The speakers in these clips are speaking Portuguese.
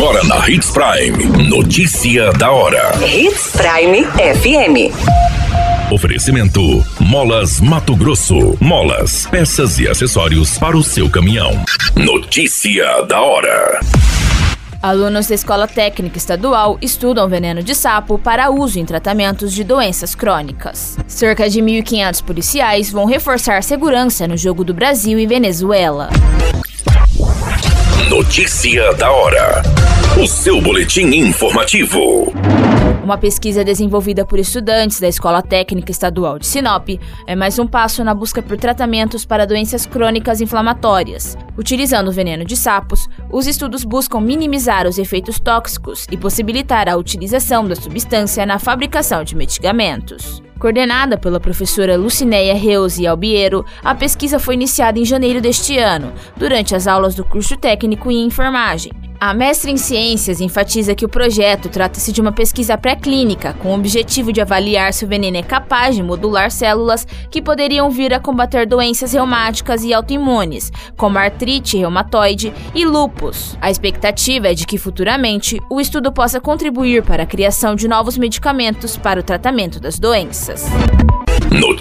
Agora na Hits Prime. Notícia da hora. Hits Prime FM. Oferecimento: Molas Mato Grosso. Molas, peças e acessórios para o seu caminhão. Notícia da hora. Alunos da Escola Técnica Estadual estudam veneno de sapo para uso em tratamentos de doenças crônicas. Cerca de 1.500 policiais vão reforçar segurança no jogo do Brasil e Venezuela. Notícia da hora. O seu boletim informativo. Uma pesquisa desenvolvida por estudantes da Escola Técnica Estadual de Sinop é mais um passo na busca por tratamentos para doenças crônicas inflamatórias. Utilizando veneno de sapos, os estudos buscam minimizar os efeitos tóxicos e possibilitar a utilização da substância na fabricação de medicamentos. Coordenada pela professora Lucinéia Reuse Albiero, a pesquisa foi iniciada em janeiro deste ano, durante as aulas do curso técnico em enfermagem. A mestre em ciências enfatiza que o projeto trata-se de uma pesquisa pré-clínica com o objetivo de avaliar se o veneno é capaz de modular células que poderiam vir a combater doenças reumáticas e autoimunes, como artrite reumatoide e lúpus. A expectativa é de que futuramente o estudo possa contribuir para a criação de novos medicamentos para o tratamento das doenças.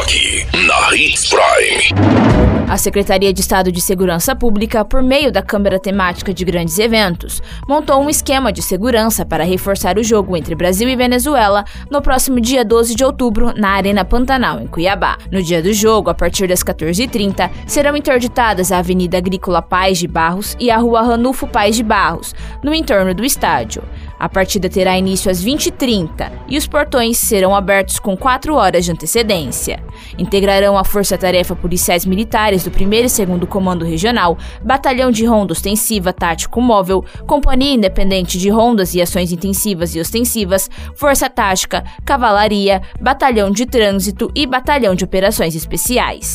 Na Hits Prime. A Secretaria de Estado de Segurança Pública, por meio da Câmara Temática de Grandes Eventos, montou um esquema de segurança para reforçar o jogo entre Brasil e Venezuela no próximo dia 12 de outubro, na Arena Pantanal, em Cuiabá. No dia do jogo, a partir das 14h30, serão interditadas a Avenida Agrícola Paz de Barros e a Rua Ranulfo Paz de Barros, no entorno do estádio. A partida terá início às 20h30 e os portões serão abertos com 4 horas de antecedência. Integrarão a Força-Tarefa Policiais Militares do 1 e 2 Comando Regional, Batalhão de Ronda Ostensiva Tático Móvel, Companhia Independente de Rondas e Ações Intensivas e Ostensivas, Força Tática, Cavalaria, Batalhão de Trânsito e Batalhão de Operações Especiais.